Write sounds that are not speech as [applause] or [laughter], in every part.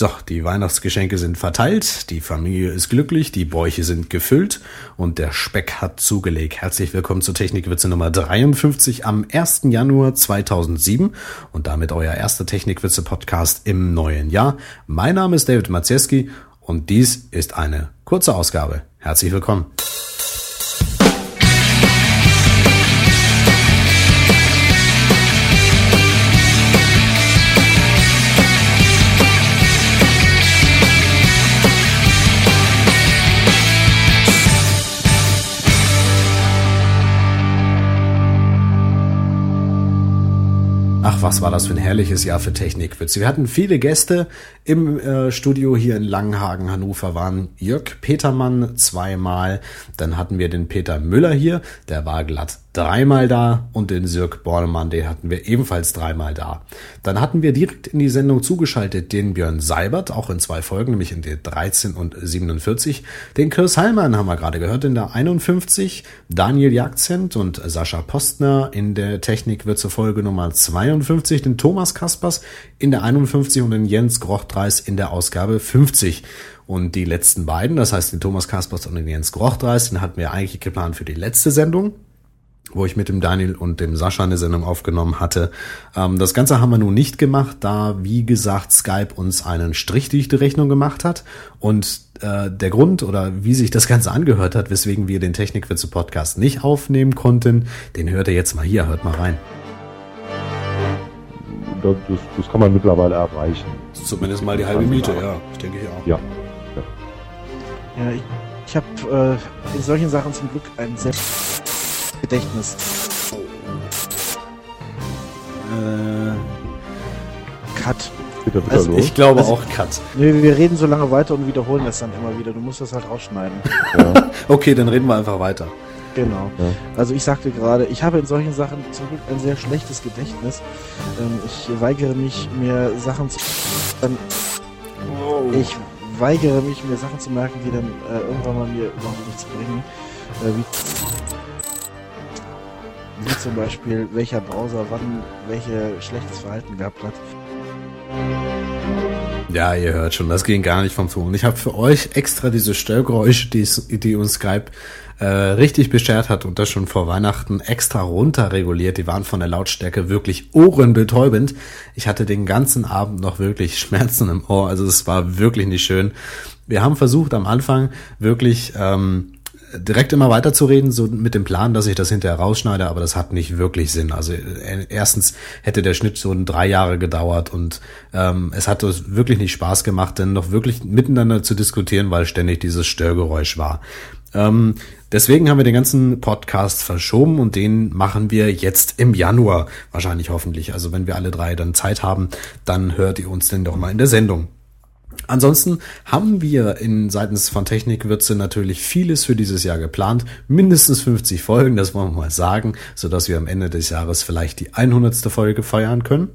So, die Weihnachtsgeschenke sind verteilt, die Familie ist glücklich, die Bäuche sind gefüllt und der Speck hat zugelegt. Herzlich willkommen zur Technikwitze Nummer 53 am 1. Januar 2007 und damit euer erster Technikwitze Podcast im neuen Jahr. Mein Name ist David Maciejski und dies ist eine kurze Ausgabe. Herzlich willkommen. Ach, was war das für ein herrliches Jahr für Technikwitze. Wir hatten viele Gäste im äh, Studio hier in Langenhagen, Hannover, waren Jörg Petermann zweimal. Dann hatten wir den Peter Müller hier, der war glatt dreimal da und den Sirk Bornemann, den hatten wir ebenfalls dreimal da. Dann hatten wir direkt in die Sendung zugeschaltet den Björn Seibert, auch in zwei Folgen, nämlich in der 13 und 47. Den Chris Heilmann haben wir gerade gehört in der 51, Daniel Jagzent und Sascha Postner in der Technikwürze Folge Nummer 52, den Thomas Kaspers in der 51 und den Jens Grochtreis in der Ausgabe 50. Und die letzten beiden, das heißt den Thomas Kaspers und den Jens Grochtreis, den hatten wir eigentlich geplant für die letzte Sendung wo ich mit dem Daniel und dem Sascha eine Sendung aufgenommen hatte. Ähm, das Ganze haben wir nun nicht gemacht, da, wie gesagt, Skype uns einen Strich durch die Rechnung gemacht hat. Und äh, der Grund oder wie sich das Ganze angehört hat, weswegen wir den Technikwitze Podcast nicht aufnehmen konnten, den hört ihr jetzt mal hier, hört mal rein. Das, das, das kann man mittlerweile erreichen. Zumindest mal die halbe Miete, ja, ich denke ich auch. Ja. Ja, ja ich, ich habe äh, in solchen Sachen zum Glück ein sehr Gedächtnis. Äh, Cut. Also ich glaube Also- auch Cut. Nee, wir reden so lange weiter und wiederholen das dann immer wieder. Du musst das halt rausschneiden. ja, [laughs] Okay, dann reden wir einfach weiter. Genau. ja. Also ich sagte gerade, ich habe in solchen Sachen zum Glück ein sehr schlechtes Gedächtnis. Ähm, ich weigere mich, mir Sachen zu... Ähm, ich weigere mich, mir Sachen zu merken, die dann äh, irgendwann mal mir überhaupt nichts bringen. Äh, wie, wie zum Beispiel, welcher Browser wann welche schlechtes Verhalten gehabt hat. Ja, ihr hört schon, das ging gar nicht vom Ton. Ich habe für euch extra diese Störgeräusche, die, die uns Skype äh, richtig beschert hat und das schon vor Weihnachten extra runterreguliert. Die waren von der Lautstärke wirklich ohrenbetäubend. Ich hatte den ganzen Abend noch wirklich [laughs] Schmerzen im Ohr, also es war wirklich nicht schön. Wir haben versucht am Anfang wirklich ähm, direkt immer weiterzureden, so mit dem Plan, dass ich das hinterher rausschneide, aber das hat nicht wirklich Sinn. Also äh, erstens hätte der Schnitt so drei Jahre gedauert und ähm, es hat wirklich nicht Spaß gemacht, denn noch wirklich miteinander zu diskutieren, weil ständig dieses Störgeräusch war. Ähm, deswegen haben wir den ganzen Podcast verschoben und den machen wir jetzt im Januar, wahrscheinlich hoffentlich. Also wenn wir alle drei dann Zeit haben, dann hört ihr uns denn doch mal in der Sendung. Ansonsten haben wir in seitens von Technikwürze natürlich vieles für dieses Jahr geplant. Mindestens 50 Folgen, das wollen wir mal sagen, sodass wir am Ende des Jahres vielleicht die 100. Folge feiern können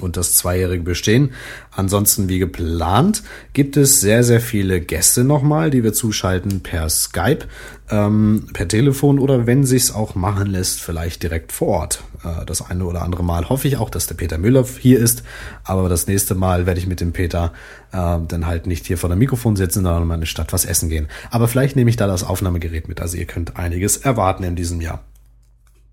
und das zweijährige Bestehen. Ansonsten wie geplant gibt es sehr, sehr viele Gäste nochmal, die wir zuschalten per Skype, ähm, per Telefon oder wenn sich's auch machen lässt, vielleicht direkt vor Ort. Äh, das eine oder andere Mal hoffe ich auch, dass der Peter Müller hier ist, aber das nächste Mal werde ich mit dem Peter äh, dann halt nicht hier vor dem Mikrofon sitzen, sondern mal in eine Stadt was essen gehen. Aber vielleicht nehme ich da das Aufnahmegerät mit, also ihr könnt einiges erwarten in diesem Jahr.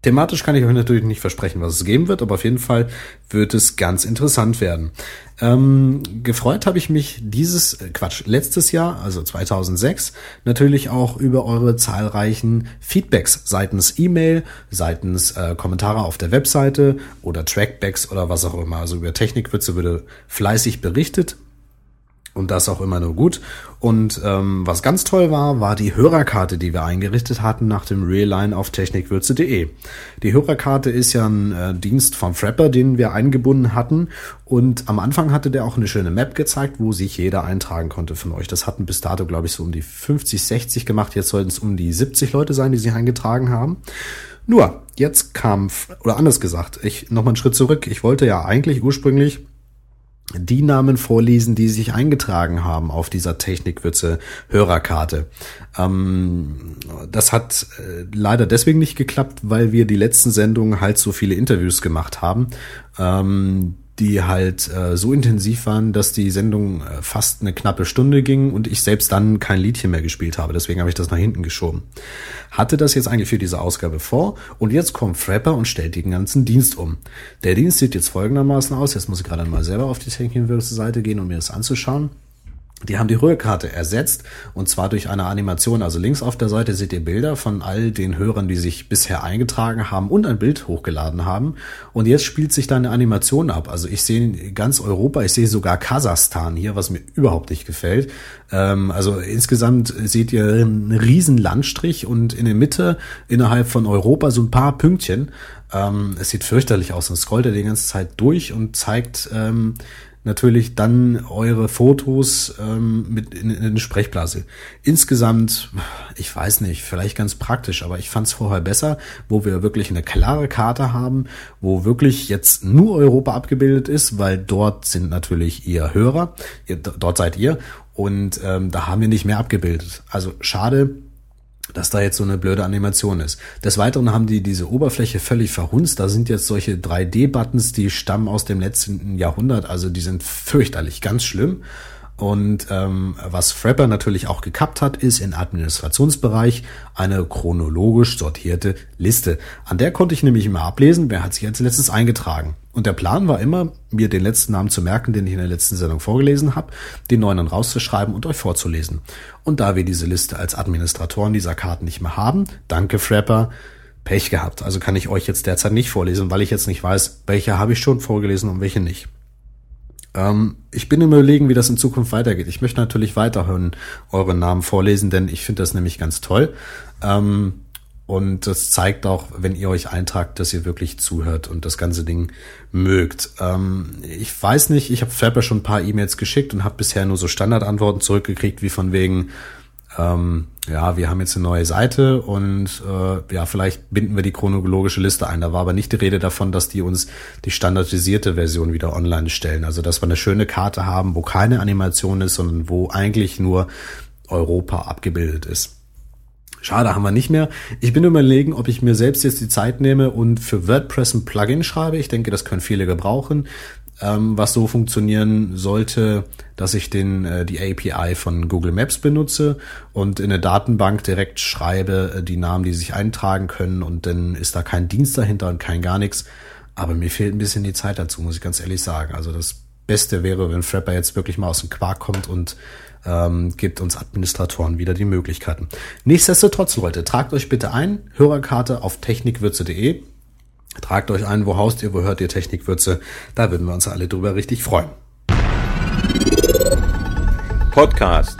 Thematisch kann ich euch natürlich nicht versprechen, was es geben wird, aber auf jeden Fall wird es ganz interessant werden. Ähm, gefreut habe ich mich dieses, äh, Quatsch, letztes Jahr, also 2006, natürlich auch über eure zahlreichen Feedbacks seitens E-Mail, seitens äh, Kommentare auf der Webseite oder Trackbacks oder was auch immer. Also über Technikwürze würde fleißig berichtet. Und das auch immer nur gut. Und ähm, was ganz toll war, war die Hörerkarte, die wir eingerichtet hatten nach dem Realign auf technikwürze.de. Die Hörerkarte ist ja ein äh, Dienst von Frapper, den wir eingebunden hatten. Und am Anfang hatte der auch eine schöne Map gezeigt, wo sich jeder eintragen konnte von euch. Das hatten bis dato, glaube ich, so um die 50, 60 gemacht. Jetzt sollten es um die 70 Leute sein, die sich eingetragen haben. Nur, jetzt kam, oder anders gesagt, ich nochmal einen Schritt zurück. Ich wollte ja eigentlich ursprünglich die Namen vorlesen, die sich eingetragen haben auf dieser Technikwürze Hörerkarte. Ähm, das hat äh, leider deswegen nicht geklappt, weil wir die letzten Sendungen halt so viele Interviews gemacht haben. Ähm, die halt äh, so intensiv waren, dass die Sendung äh, fast eine knappe Stunde ging und ich selbst dann kein Liedchen mehr gespielt habe. Deswegen habe ich das nach hinten geschoben. Hatte das jetzt eigentlich für diese Ausgabe vor und jetzt kommt Frapper und stellt den ganzen Dienst um. Der Dienst sieht jetzt folgendermaßen aus. Jetzt muss ich gerade mal selber auf die Technikwürze-Seite gehen, um mir das anzuschauen. Die haben die Rührkarte ersetzt und zwar durch eine Animation. Also links auf der Seite seht ihr Bilder von all den Hörern, die sich bisher eingetragen haben und ein Bild hochgeladen haben. Und jetzt spielt sich da eine Animation ab. Also ich sehe ganz Europa, ich sehe sogar Kasachstan hier, was mir überhaupt nicht gefällt. Ähm, also insgesamt seht ihr einen riesen Landstrich und in der Mitte innerhalb von Europa so ein paar Pünktchen. Ähm, es sieht fürchterlich aus. Dann scrollt er die ganze Zeit durch und zeigt ähm, natürlich dann eure Fotos ähm, mit in, in eine Sprechblase. Insgesamt, ich weiß nicht, vielleicht ganz praktisch, aber ich fand es vorher besser, wo wir wirklich eine klare Karte haben, wo wirklich jetzt nur Europa abgebildet ist, weil dort sind natürlich ihr Hörer, ihr, dort seid ihr und ähm, da haben wir nicht mehr abgebildet. Also schade, dass da jetzt so eine blöde Animation ist. Des Weiteren haben die diese Oberfläche völlig verhunzt. Da sind jetzt solche 3D-Buttons, die stammen aus dem letzten Jahrhundert. Also die sind fürchterlich, ganz schlimm. Und ähm, was Frapper natürlich auch gekappt hat, ist im Administrationsbereich eine chronologisch sortierte Liste. An der konnte ich nämlich immer ablesen, wer hat sich als letztes eingetragen. Und der Plan war immer, mir den letzten Namen zu merken, den ich in der letzten Sendung vorgelesen habe, den neuen dann rauszuschreiben und euch vorzulesen. Und da wir diese Liste als Administratoren dieser Karten nicht mehr haben, danke Frapper, Pech gehabt. Also kann ich euch jetzt derzeit nicht vorlesen, weil ich jetzt nicht weiß, welche habe ich schon vorgelesen und welche nicht. Ähm, ich bin im Überlegen, wie das in Zukunft weitergeht. Ich möchte natürlich weiterhören euren Namen vorlesen, denn ich finde das nämlich ganz toll. Ähm, und das zeigt auch, wenn ihr euch eintragt, dass ihr wirklich zuhört und das ganze Ding mögt. Ähm, ich weiß nicht, ich habe Flapper schon ein paar E-Mails geschickt und habe bisher nur so Standardantworten zurückgekriegt, wie von wegen, ähm, ja, wir haben jetzt eine neue Seite und äh, ja, vielleicht binden wir die chronologische Liste ein. Da war aber nicht die Rede davon, dass die uns die standardisierte Version wieder online stellen. Also dass wir eine schöne Karte haben, wo keine Animation ist, sondern wo eigentlich nur Europa abgebildet ist. Schade, haben wir nicht mehr. Ich bin überlegen, ob ich mir selbst jetzt die Zeit nehme und für WordPress ein Plugin schreibe. Ich denke, das können viele gebrauchen ähm, was so funktionieren sollte, dass ich den, äh, die API von Google Maps benutze und in eine Datenbank direkt schreibe, äh, die Namen, die sich eintragen können und dann ist da kein Dienst dahinter und kein gar nichts. Aber mir fehlt ein bisschen die Zeit dazu, muss ich ganz ehrlich sagen. Also das Beste wäre, wenn Frapper jetzt wirklich mal aus dem Quark kommt und ähm, gibt uns Administratoren wieder die Möglichkeiten. Nichtsdestotrotz, Leute, tragt euch bitte ein, Hörerkarte auf technikwürze.de Tragt euch ein, wo haust ihr, wo hört ihr Technikwürze. Da würden wir uns alle drüber richtig freuen. Podcast.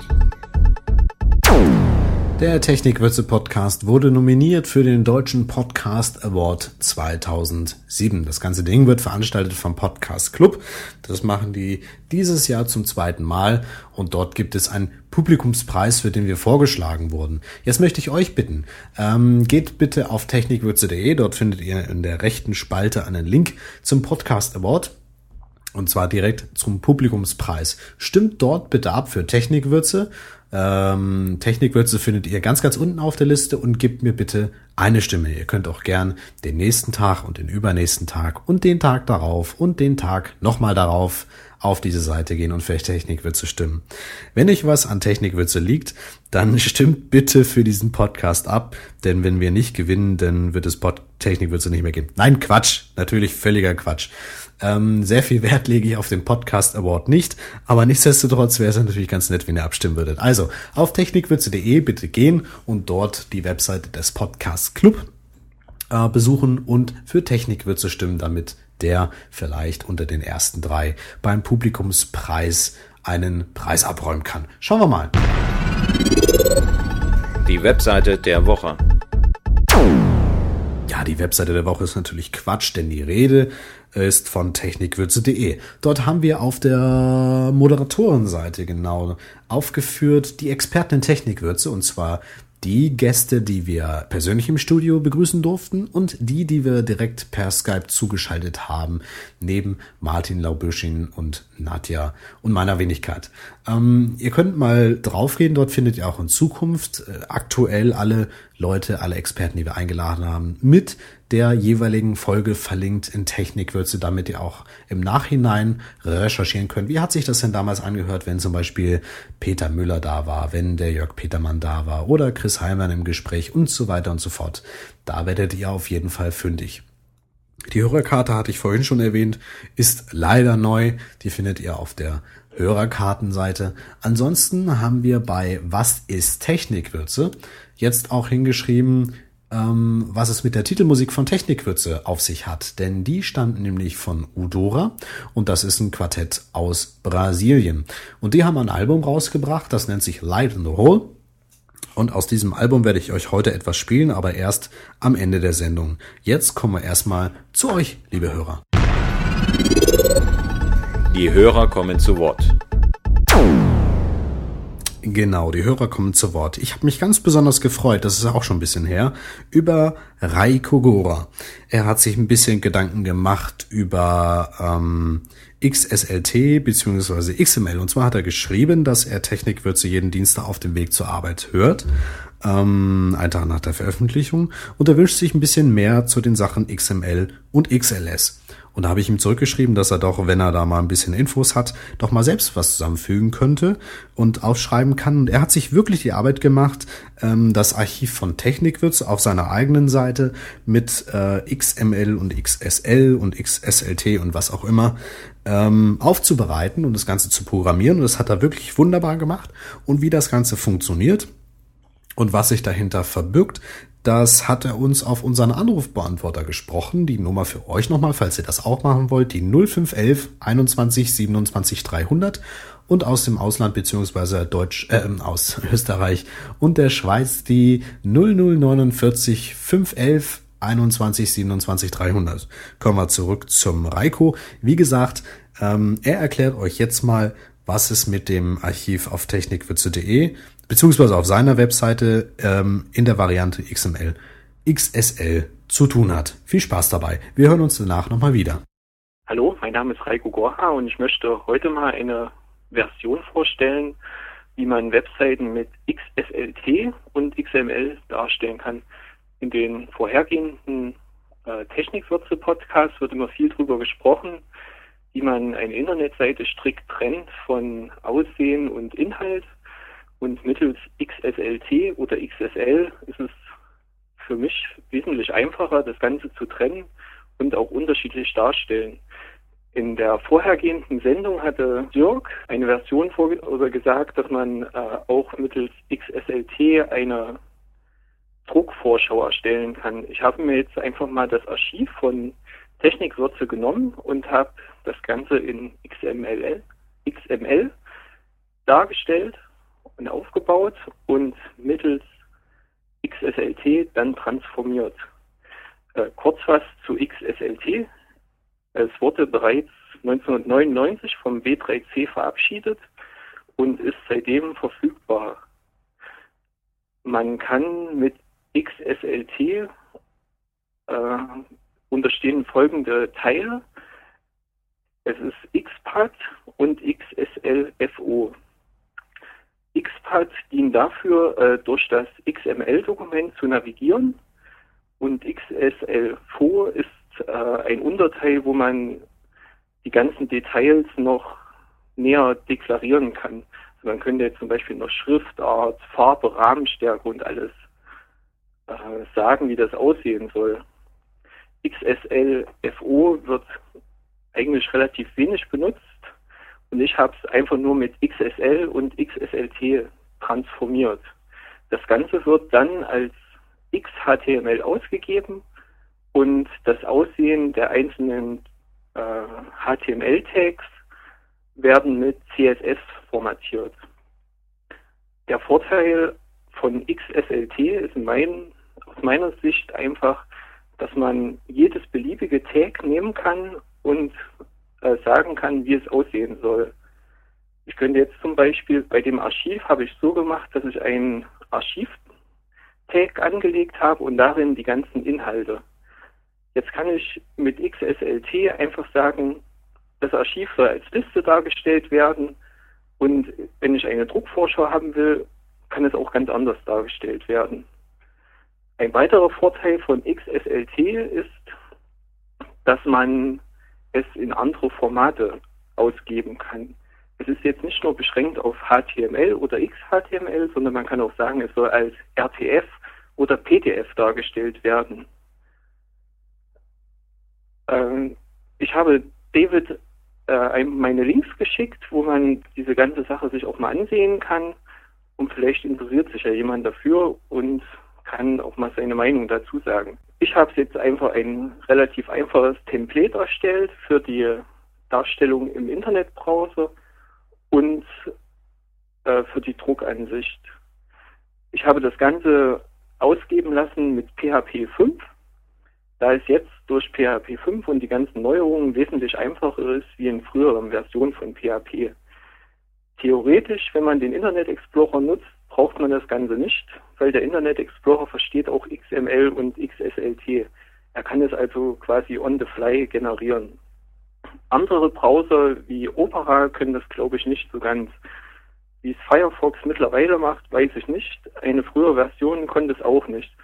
Der Technikwürze Podcast wurde nominiert für den Deutschen Podcast Award 2007. Das ganze Ding wird veranstaltet vom Podcast Club. Das machen die dieses Jahr zum zweiten Mal und dort gibt es einen Publikumspreis, für den wir vorgeschlagen wurden. Jetzt möchte ich euch bitten, ähm, geht bitte auf technikwürze.de. Dort findet ihr in der rechten Spalte einen Link zum Podcast Award. Und zwar direkt zum Publikumspreis. Stimmt dort bitte ab für Technikwürze. Ähm, Technikwürze findet ihr ganz, ganz unten auf der Liste und gebt mir bitte eine Stimme. Ihr könnt auch gern den nächsten Tag und den übernächsten Tag und den Tag darauf und den Tag nochmal darauf auf diese Seite gehen und für Technikwürze stimmen. Wenn euch was an Technikwürze liegt, dann [laughs] stimmt bitte für diesen Podcast ab, denn wenn wir nicht gewinnen, dann wird es Pod Technikwürze nicht mehr geben. Nein, Quatsch, natürlich völliger Quatsch. Ähm, sehr viel Wert lege ich auf den Podcast Award nicht, aber nichtsdestotrotz wäre es natürlich ganz nett, wenn ihr abstimmen würdet. Also auf technikwürze.de bitte gehen und dort die Webseite des Podcast Club äh, besuchen und für Technikwürze stimmen, damit der vielleicht unter den ersten drei beim Publikumspreis einen Preis abräumen kann. Schauen wir mal. Die Webseite der Woche. Ja, die Webseite der Woche ist natürlich Quatsch, denn die Rede ist von technikwürze.de. Dort haben wir auf der Moderatorenseite genau aufgeführt die Experten in Technikwürze und zwar die Gäste, die wir persönlich im Studio begrüßen durften und die, die wir direkt per Skype zugeschaltet haben, neben Martin Laubüschin und Nadja und meiner Wenigkeit. Ähm, ihr könnt mal draufgehen, dort findet ihr auch in Zukunft äh, aktuell alle Leute, alle Experten, die wir eingeladen haben, mit der jeweiligen Folge verlinkt in Technikwürze, damit ihr auch im Nachhinein recherchieren könnt. Wie hat sich das denn damals angehört, wenn zum Beispiel Peter Müller da war, wenn der Jörg Petermann da war oder Chris Heimann im Gespräch und so weiter und so fort. Da werdet ihr auf jeden Fall fündig. Die Hörerkarte hatte ich vorhin schon erwähnt, ist leider neu. Die findet ihr auf der Hörerkartenseite. Ansonsten haben wir bei Was ist Technikwürze jetzt auch hingeschrieben, ähm, was es mit der Titelmusik von Technikwürze auf sich hat. Denn die stammt nämlich von Udora und das ist ein Quartett aus Brasilien. Und die haben ein Album rausgebracht, das nennt sich Light the Hole. Und aus diesem Album werde ich euch heute etwas spielen, aber erst am Ende der Sendung. Jetzt kommen wir erstmal zu euch, liebe Hörer. Die Hörer kommen zu Wort. Genau, die Hörer kommen zu Wort. Ich habe mich ganz besonders gefreut, das ist auch schon ein bisschen her, über Rai Kogora. Er hat sich ein bisschen Gedanken gemacht über ähm, XSLT bzw. XML. Und zwar hat er geschrieben, dass er Technikwürze jeden Dienstag auf dem Weg zur Arbeit hört, ähm, einen Tag nach der Veröffentlichung. Und er wünscht sich ein bisschen mehr zu den Sachen XML und XLS. Und da habe ich ihm zurückgeschrieben, dass er doch, wenn er da mal ein bisschen Infos hat, doch mal selbst was zusammenfügen könnte und aufschreiben kann. Und er hat sich wirklich die Arbeit gemacht, ähm, das Archiv von Technikwürz auf seiner eigenen Seite mit äh, XML und XSL und XSLT und was auch immer ähm, aufzubereiten und das Ganze zu programmieren. Und das hat er wirklich wunderbar gemacht. Und wie das Ganze funktioniert, und was sich dahinter verbirgt, das hat er uns auf unseren Anrufbeantworter gesprochen. Die Nummer für euch nochmal, falls ihr das auch machen wollt, die 0511 21 27 300 und aus dem Ausland beziehungsweise Deutsch, äh, aus [laughs] Österreich und der Schweiz die 0049 511 21 27 300. Kommen wir zurück zum Reiko. Wie gesagt, ähm, er erklärt euch jetzt mal, was es mit dem Archiv auf technikwürze.de beziehungsweise auf seiner Webseite ähm, in der Variante XML, XSL zu tun hat. Viel Spaß dabei. Wir hören uns danach nochmal wieder. Hallo, mein Name ist Reiko Gorha und ich möchte heute mal eine Version vorstellen, wie man Webseiten mit XSLT und XML darstellen kann. In den vorhergehenden äh, Technikwürze-Podcasts wird immer viel darüber gesprochen, wie man eine Internetseite strikt trennt von Aussehen und Inhalt. Und mittels XSLT oder XSL ist es für mich wesentlich einfacher, das Ganze zu trennen und auch unterschiedlich darstellen. In der vorhergehenden Sendung hatte Jörg eine Version vorge oder gesagt, dass man äh, auch mittels XSLT eine Druckvorschau erstellen kann. Ich habe mir jetzt einfach mal das Archiv von Technikwürze genommen und habe das Ganze in XML, XML dargestellt und aufgebaut und mittels XSLT dann transformiert. Äh, kurz was zu XSLT. Es wurde bereits 1999 vom B3C verabschiedet und ist seitdem verfügbar. Man kann mit XSLT äh, unterstehen folgende Teile. Es ist XPAD und XSLFO. XPath dient dafür, äh, durch das XML-Dokument zu navigieren und XSLFO ist äh, ein Unterteil, wo man die ganzen Details noch näher deklarieren kann. Also man könnte zum Beispiel noch Schriftart, Farbe, Rahmenstärke und alles äh, sagen, wie das aussehen soll. XSLFO wird eigentlich relativ wenig benutzt und ich habe es einfach nur mit XSL und XSLT transformiert. Das Ganze wird dann als XHTML ausgegeben und das Aussehen der einzelnen äh, HTML-Tags werden mit CSS formatiert. Der Vorteil von XSLT ist mein, aus meiner Sicht einfach, dass man jedes beliebige Tag nehmen kann und äh, sagen kann, wie es aussehen soll. Ich könnte jetzt zum Beispiel bei dem Archiv habe ich so gemacht, dass ich ein Archiv-Tag angelegt habe und darin die ganzen Inhalte. Jetzt kann ich mit XSLT einfach sagen, das Archiv soll als Liste dargestellt werden und wenn ich eine Druckvorschau haben will, kann es auch ganz anders dargestellt werden. Ein weiterer Vorteil von XSLT ist, dass man es in andere Formate ausgeben kann. Es ist jetzt nicht nur beschränkt auf HTML oder XHTML, sondern man kann auch sagen, es soll als RTF oder PDF dargestellt werden. Ähm, ich habe David äh, meine Links geschickt, wo man diese ganze Sache sich auch mal ansehen kann. Und vielleicht interessiert sich ja jemand dafür und kann auch mal seine Meinung dazu sagen. Ich habe jetzt einfach ein relativ einfaches Template erstellt für die Darstellung im Internetbrowser und äh, für die Druckansicht. Ich habe das Ganze ausgeben lassen mit PHP 5, da es jetzt durch PHP 5 und die ganzen Neuerungen wesentlich einfacher ist wie in früheren Versionen von PHP. Theoretisch, wenn man den Internet Explorer nutzt, braucht man das Ganze nicht, weil der Internet Explorer versteht auch XML und XSLT. Er kann es also quasi on the fly generieren. Andere Browser wie Opera können das, glaube ich, nicht so ganz. Wie es Firefox mittlerweile macht, weiß ich nicht. Eine frühere Version konnte es auch nicht.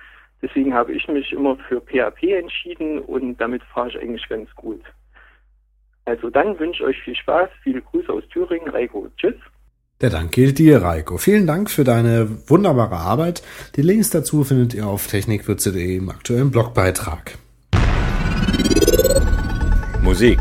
Deswegen habe ich mich immer für PHP entschieden und damit fahre ich eigentlich ganz gut. Also dann wünsche ich euch viel Spaß, viele Grüße aus Thüringen, Reiko. Tschüss. Der Dank gilt dir, Reiko. Vielen Dank für deine wunderbare Arbeit. Die Links dazu findet ihr auf technikwürze.de im aktuellen Blogbeitrag. Musik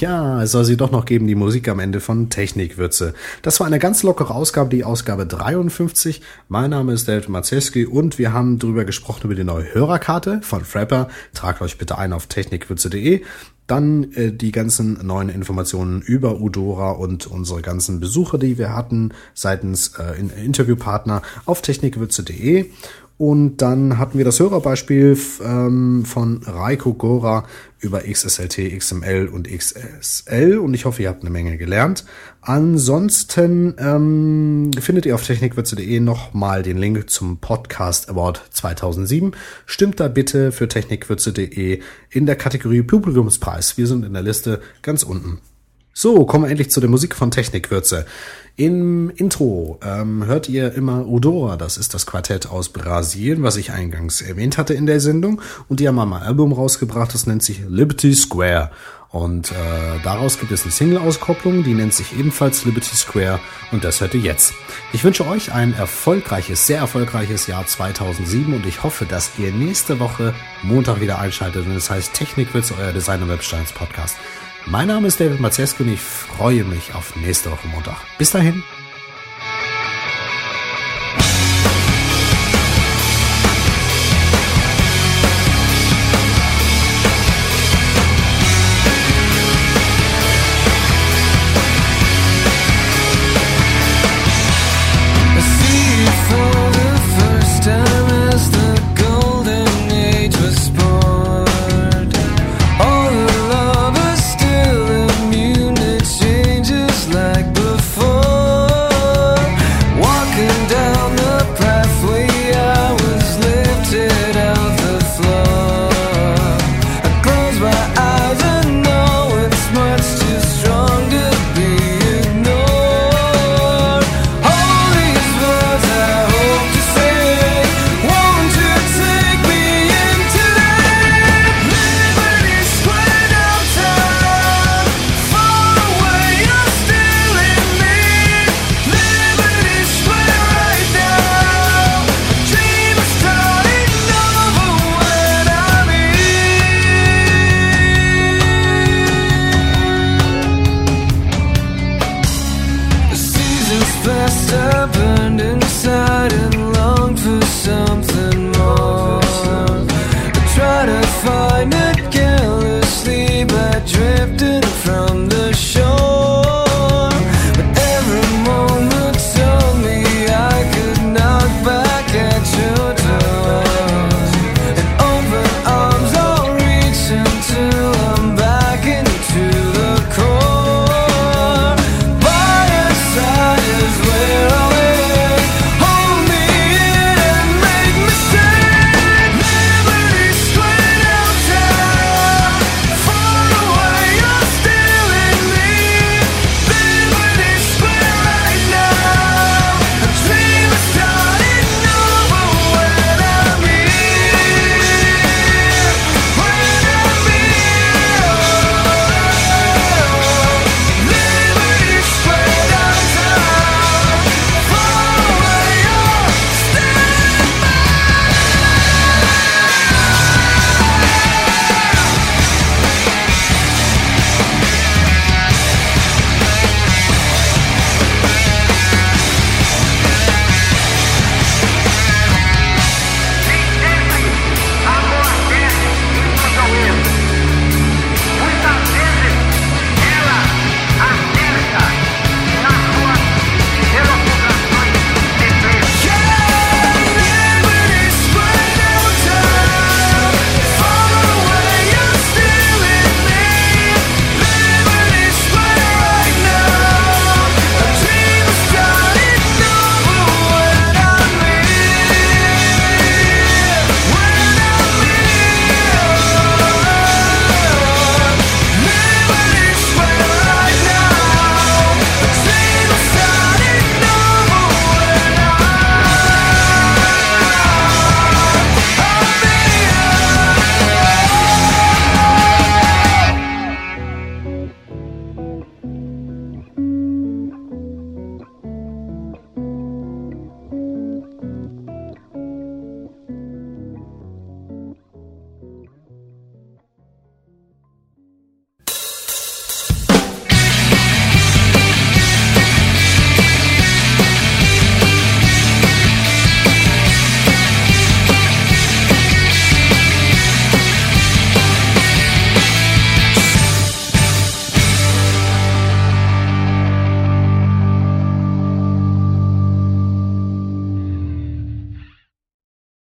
Ja, es soll sie doch noch geben, die Musik am Ende von Technikwürze. Das war eine ganz lockere Ausgabe, die Ausgabe 53. Mein Name ist David Maceski und wir haben darüber gesprochen über die neue Hörerkarte von Frapper. Tragt euch bitte ein auf technikwürze.de. Dann äh, die ganzen neuen Informationen über Udora und unsere ganzen Besucher, die wir hatten seitens äh, Interviewpartner auf technikwürze.de. Und dann hatten wir das Hörerbeispiel ähm, von Raiko Gora über XSLT, XML und XSL. Und ich hoffe, ihr habt eine Menge gelernt. Ansonsten ähm, findet ihr auf technikwürze.de nochmal den Link zum Podcast Award 2007. Stimmt da bitte für technikwürze.de in der Kategorie Publikumspreis. Wir sind in der Liste ganz unten. So, kommen wir endlich zu der Musik von Technikwürze. Im Intro ähm, hört ihr immer Udora, das ist das Quartett aus Brasilien, was ich eingangs erwähnt hatte in der Sendung. Und die haben mal ein Album rausgebracht, das nennt sich Liberty Square. Und äh, daraus gibt es eine Single-Auskopplung, die nennt sich ebenfalls Liberty Square und das hört ihr jetzt. Ich wünsche euch ein erfolgreiches, sehr erfolgreiches Jahr 2007 und ich hoffe, dass ihr nächste Woche Montag wieder einschaltet und das heißt Technik wird euer Design- und Websteins Podcast. Mein Name ist David Mazeski und ich freue mich auf nächste Woche Montag. Bis dahin.